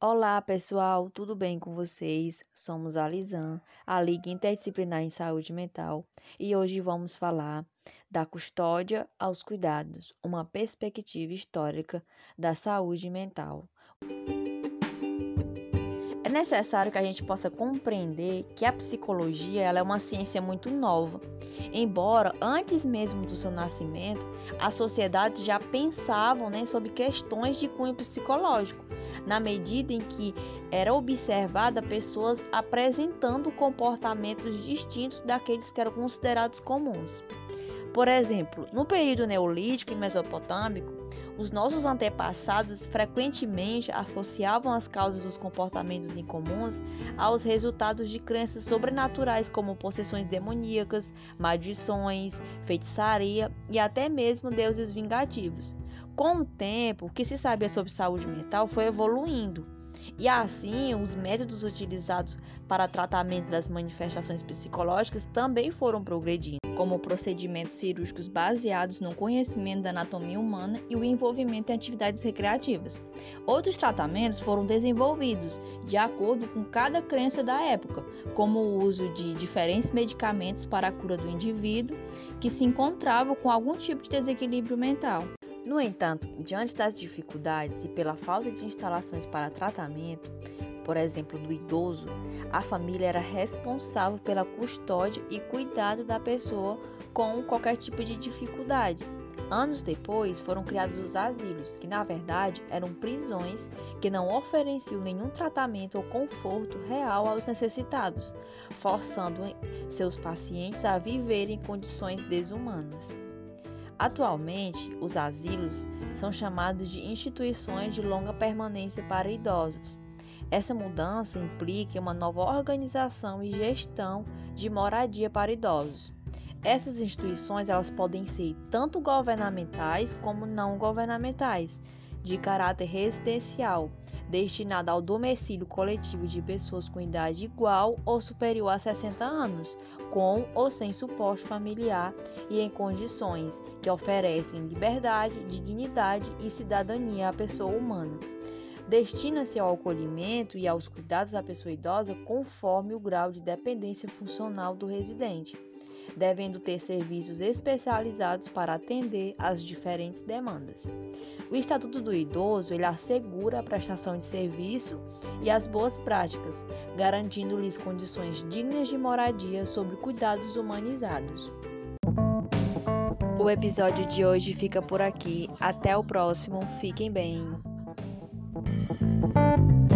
Olá, pessoal, tudo bem com vocês? Somos a Lisan, a Liga Interdisciplinar em Saúde Mental, e hoje vamos falar da custódia aos cuidados, uma perspectiva histórica da saúde mental. É necessário que a gente possa compreender que a psicologia ela é uma ciência muito nova. Embora antes mesmo do seu nascimento, a sociedade já pensavam né, sobre questões de cunho psicológico na medida em que era observada pessoas apresentando comportamentos distintos daqueles que eram considerados comuns. Por exemplo, no período neolítico e mesopotâmico, os nossos antepassados frequentemente associavam as causas dos comportamentos incomuns aos resultados de crenças sobrenaturais como possessões demoníacas, maldições, feitiçaria e até mesmo deuses vingativos. Com o tempo, o que se sabia sobre saúde mental foi evoluindo. E assim, os métodos utilizados para tratamento das manifestações psicológicas também foram progredindo, como procedimentos cirúrgicos baseados no conhecimento da anatomia humana e o envolvimento em atividades recreativas. Outros tratamentos foram desenvolvidos de acordo com cada crença da época, como o uso de diferentes medicamentos para a cura do indivíduo que se encontrava com algum tipo de desequilíbrio mental. No entanto, diante das dificuldades e pela falta de instalações para tratamento, por exemplo, do idoso, a família era responsável pela custódia e cuidado da pessoa com qualquer tipo de dificuldade. Anos depois foram criados os asilos, que na verdade eram prisões que não ofereciam nenhum tratamento ou conforto real aos necessitados, forçando seus pacientes a viver em condições desumanas. Atualmente, os asilos são chamados de instituições de longa permanência para idosos. Essa mudança implica uma nova organização e gestão de moradia para idosos. Essas instituições elas podem ser tanto governamentais como não governamentais, de caráter residencial, destinada ao domicílio coletivo de pessoas com idade igual ou superior a 60 anos, com ou sem suporte familiar e em condições que oferecem liberdade, dignidade e cidadania à pessoa humana. Destina-se ao acolhimento e aos cuidados da pessoa idosa conforme o grau de dependência funcional do residente, devendo ter serviços especializados para atender às diferentes demandas. O Estatuto do Idoso ele assegura a prestação de serviço e as boas práticas, garantindo-lhes condições dignas de moradia sob cuidados humanizados. O episódio de hoje fica por aqui. Até o próximo. Fiquem bem. Thank you.